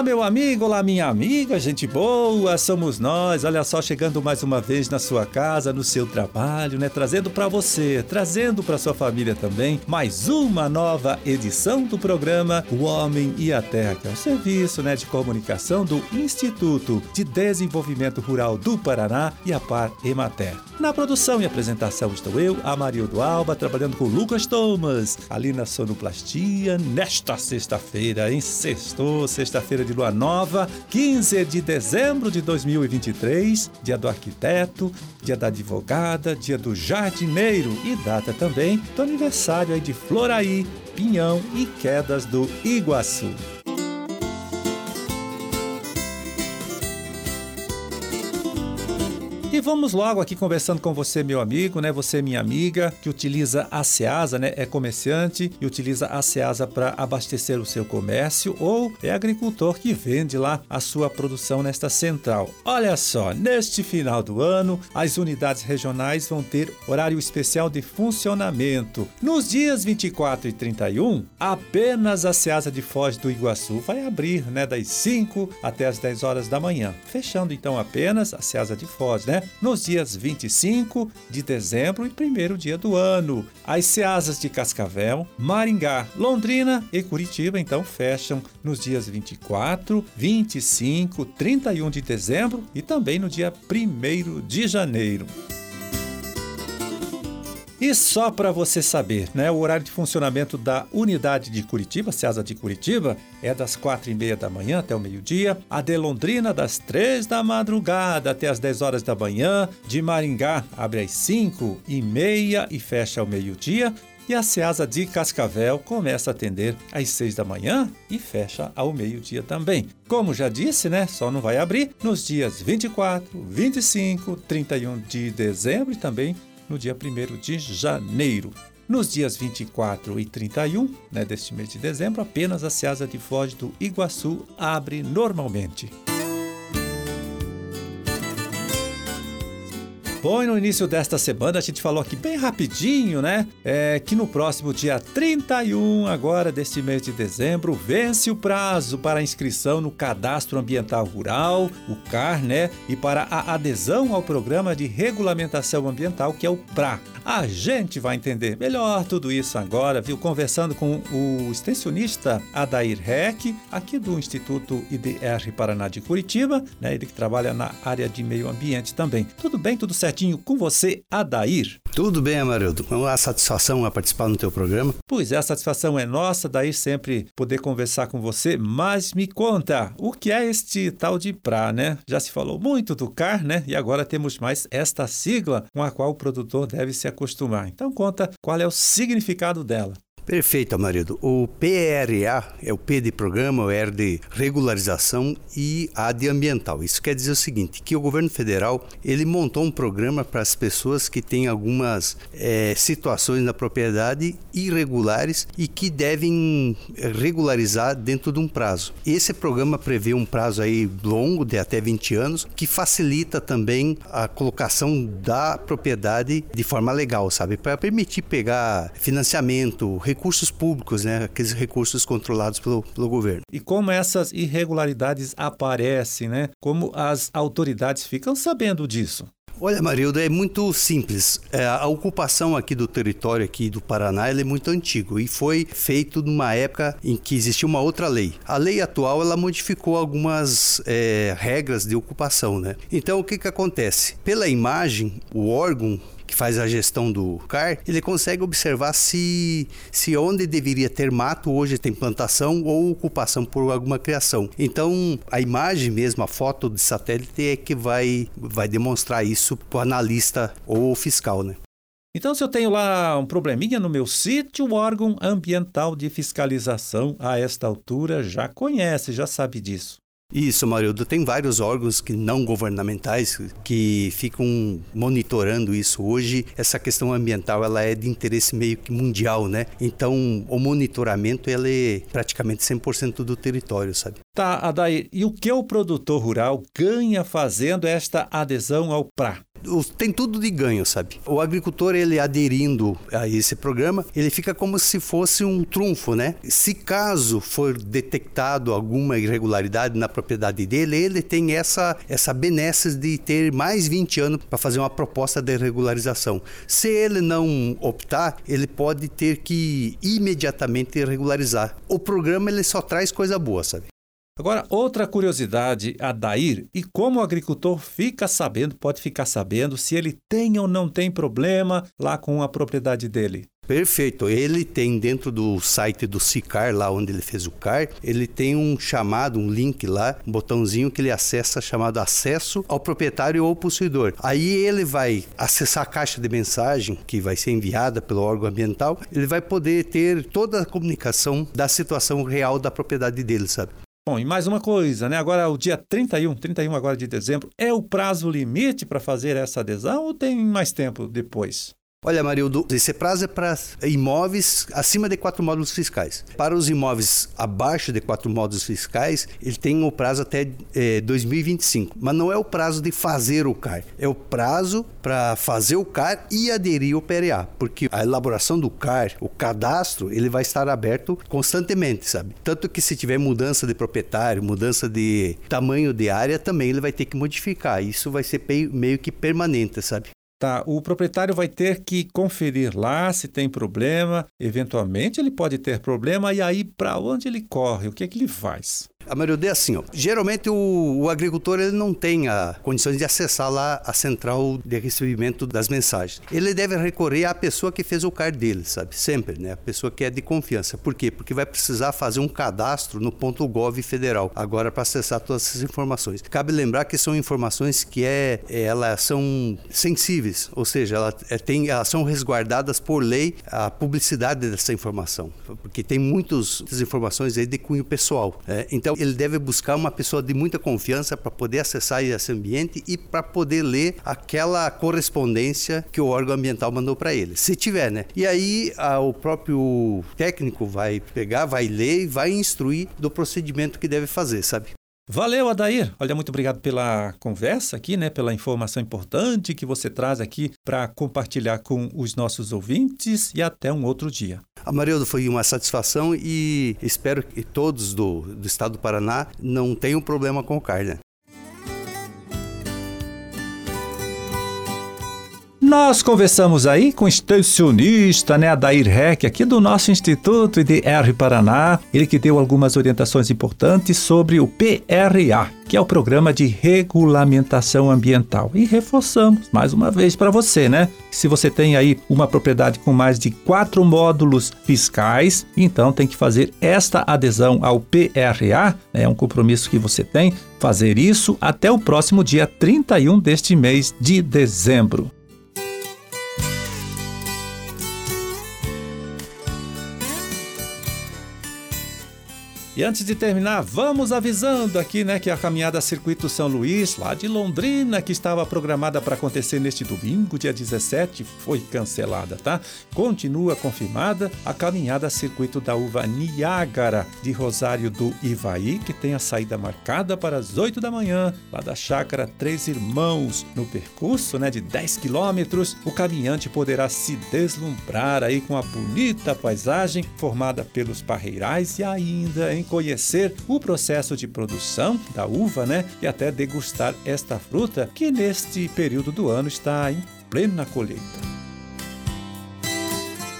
Olá, meu amigo, olá, minha amiga, gente boa, somos nós. Olha só, chegando mais uma vez na sua casa, no seu trabalho, né? Trazendo para você, trazendo para sua família também, mais uma nova edição do programa O Homem e a Terra, que é um serviço, né, de comunicação do Instituto de Desenvolvimento Rural do Paraná e a Par Emater. Na produção e apresentação estou eu, Amarildo Alba, trabalhando com Lucas Thomas, ali na sonoplastia, nesta sexta-feira, em sexto, sexta-feira de lua nova, 15 de dezembro de 2023, dia do arquiteto, dia da advogada, dia do jardineiro e data também do aniversário aí de Floraí, Pinhão e Quedas do Iguaçu. E vamos logo aqui conversando com você, meu amigo, né? Você, minha amiga, que utiliza a Ceasa, né? É comerciante e utiliza a Ceasa para abastecer o seu comércio ou é agricultor que vende lá a sua produção nesta central. Olha só, neste final do ano, as unidades regionais vão ter horário especial de funcionamento. Nos dias 24 e 31, apenas a Ceasa de Foz do Iguaçu vai abrir, né? Das 5 até as 10 horas da manhã. Fechando então apenas a Ceasa de Foz, né? Nos dias 25 de dezembro e primeiro dia do ano. As Ceasas de Cascavel, Maringá, Londrina e Curitiba então fecham nos dias 24, 25, 31 de dezembro e também no dia 1 de janeiro. E só para você saber, né, o horário de funcionamento da unidade de Curitiba, Ceasa de Curitiba, é das quatro e meia da manhã até o meio-dia, a de Londrina das três da madrugada até as 10 horas da manhã, de Maringá abre às cinco e meia e fecha ao meio-dia, e a Ceasa de Cascavel começa a atender às 6 da manhã e fecha ao meio-dia também. Como já disse, né? Só não vai abrir nos dias 24, 25, 31 de dezembro e também no dia 1 de janeiro. Nos dias 24 e 31 né, deste mês de dezembro, apenas a Ceasa de Foz do Iguaçu abre normalmente. Bom, e no início desta semana a gente falou aqui bem rapidinho, né? É que no próximo dia 31 agora deste mês de dezembro vence o prazo para a inscrição no Cadastro Ambiental Rural, o CAR, né? E para a adesão ao Programa de Regulamentação Ambiental, que é o PRA. A gente vai entender melhor tudo isso agora, viu? Conversando com o extensionista Adair Reck, aqui do Instituto IDR Paraná de Curitiba, né? Ele que trabalha na área de meio ambiente também. Tudo bem? Tudo certo? Certinho com você, Adair. Tudo bem, Amarildo. É uma satisfação a participar no teu programa. Pois é, a satisfação é nossa, daí sempre poder conversar com você. Mas me conta, o que é este tal de PRA, né? Já se falou muito do CAR, né? E agora temos mais esta sigla com a qual o produtor deve se acostumar. Então conta qual é o significado dela. Perfeito, marido. O PRA é o P de programa, o R de regularização e A de ambiental. Isso quer dizer o seguinte, que o governo federal ele montou um programa para as pessoas que têm algumas é, situações na propriedade irregulares e que devem regularizar dentro de um prazo. Esse programa prevê um prazo aí longo de até 20 anos que facilita também a colocação da propriedade de forma legal, sabe, para permitir pegar financiamento, recursos públicos, né? aqueles recursos controlados pelo, pelo governo. E como essas irregularidades aparecem, né? Como as autoridades ficam sabendo disso? Olha, Marilda, é muito simples. É, a ocupação aqui do território aqui do Paraná é muito antigo e foi feito numa época em que existia uma outra lei. A lei atual ela modificou algumas é, regras de ocupação, né? Então o que que acontece? Pela imagem, o órgão que faz a gestão do CAR, ele consegue observar se, se onde deveria ter mato hoje tem plantação ou ocupação por alguma criação. Então, a imagem mesmo, a foto de satélite é que vai, vai demonstrar isso para o analista ou fiscal, né? Então, se eu tenho lá um probleminha no meu sítio, o órgão ambiental de fiscalização, a esta altura, já conhece, já sabe disso. Isso, Marildo. Tem vários órgãos que não governamentais que ficam monitorando isso. Hoje, essa questão ambiental ela é de interesse meio que mundial, né? Então, o monitoramento ele é praticamente 100% do território, sabe? Tá, Adair, e o que o produtor rural ganha fazendo esta adesão ao PRA? Tem tudo de ganho, sabe? O agricultor, ele aderindo a esse programa, ele fica como se fosse um trunfo, né? Se caso for detectado alguma irregularidade na propriedade dele, ele tem essa, essa benesse de ter mais 20 anos para fazer uma proposta de regularização. Se ele não optar, ele pode ter que imediatamente regularizar. O programa ele só traz coisa boa, sabe? Agora, outra curiosidade, Adair, e como o agricultor fica sabendo, pode ficar sabendo se ele tem ou não tem problema lá com a propriedade dele? Perfeito. Ele tem dentro do site do Sicar, lá onde ele fez o CAR, ele tem um chamado, um link lá, um botãozinho que ele acessa chamado acesso ao proprietário ou possuidor. Aí ele vai acessar a caixa de mensagem que vai ser enviada pelo órgão ambiental, ele vai poder ter toda a comunicação da situação real da propriedade dele, sabe? Bom, e mais uma coisa, né? Agora, o dia 31, 31 agora de dezembro, é o prazo limite para fazer essa adesão ou tem mais tempo depois? Olha, Marildo, esse prazo é para imóveis acima de quatro módulos fiscais. Para os imóveis abaixo de quatro módulos fiscais, ele tem o prazo até é, 2025. Mas não é o prazo de fazer o CAR, é o prazo para fazer o CAR e aderir ao PRA, porque a elaboração do CAR, o cadastro, ele vai estar aberto constantemente, sabe? Tanto que se tiver mudança de proprietário, mudança de tamanho de área, também ele vai ter que modificar. Isso vai ser meio que permanente, sabe? Tá, o proprietário vai ter que conferir lá se tem problema. Eventualmente ele pode ter problema e aí para onde ele corre? O que é que ele faz? A maioria é assim, ó. Geralmente o, o, agricultor ele não tem a condições de acessar lá a central de recebimento das mensagens. Ele deve recorrer à pessoa que fez o CAR dele, sabe? Sempre, né? A pessoa que é de confiança. Por quê? Porque vai precisar fazer um cadastro no ponto .gov federal agora para acessar todas essas informações. Cabe lembrar que são informações que é, é elas são sensíveis, ou seja, ela é, tem, elas são resguardadas por lei a publicidade dessa informação, porque tem muitas informações aí de cunho pessoal. Né? Então ele deve buscar uma pessoa de muita confiança para poder acessar esse ambiente e para poder ler aquela correspondência que o órgão ambiental mandou para ele. Se tiver, né? E aí a, o próprio técnico vai pegar, vai ler e vai instruir do procedimento que deve fazer, sabe? Valeu, Adair. Olha, muito obrigado pela conversa aqui, né? Pela informação importante que você traz aqui para compartilhar com os nossos ouvintes e até um outro dia. Amarildo, foi uma satisfação e espero que todos do, do estado do Paraná não tenham problema com carne. Nós conversamos aí com o extensionista, né, Adair Reck, aqui do nosso Instituto IDR Paraná, ele que deu algumas orientações importantes sobre o PRA, que é o Programa de Regulamentação Ambiental. E reforçamos mais uma vez para você, né? Se você tem aí uma propriedade com mais de quatro módulos fiscais, então tem que fazer esta adesão ao PRA, né, é um compromisso que você tem, fazer isso até o próximo dia 31 deste mês de dezembro. E antes de terminar, vamos avisando aqui, né, que a caminhada Circuito São Luís, lá de Londrina, que estava programada para acontecer neste domingo, dia 17, foi cancelada, tá? Continua confirmada a caminhada Circuito da Uva Niágara, de Rosário do Ivaí, que tem a saída marcada para as 8 da manhã, lá da chácara Três Irmãos. No percurso, né, de 10 quilômetros, o caminhante poderá se deslumbrar aí com a bonita paisagem formada pelos parreirais e ainda em conhecer o processo de produção da uva, né? E até degustar esta fruta que neste período do ano está em plena colheita.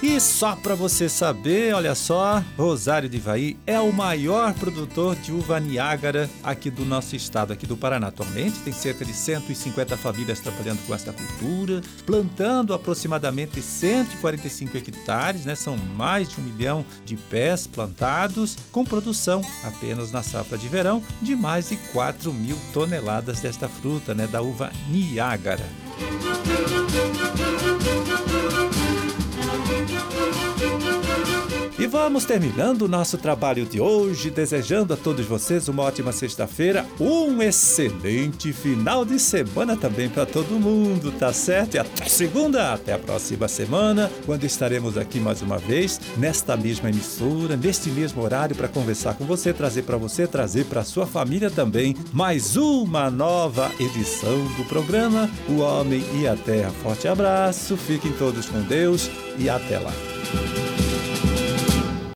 E só para você saber, olha só, Rosário de Ivaí é o maior produtor de uva Niágara aqui do nosso estado, aqui do Paraná. Atualmente tem cerca de 150 famílias trabalhando com esta cultura, plantando aproximadamente 145 hectares, né? São mais de um milhão de pés plantados, com produção apenas na safra de verão de mais de 4 mil toneladas desta fruta, né? Da uva Niágara. Vamos terminando o nosso trabalho de hoje, desejando a todos vocês uma ótima sexta-feira, um excelente final de semana também para todo mundo, tá certo? E até segunda, até a próxima semana, quando estaremos aqui mais uma vez, nesta mesma emissora, neste mesmo horário, para conversar com você, trazer para você, trazer para sua família também mais uma nova edição do programa O Homem e a Terra. Forte abraço, fiquem todos com Deus e até lá.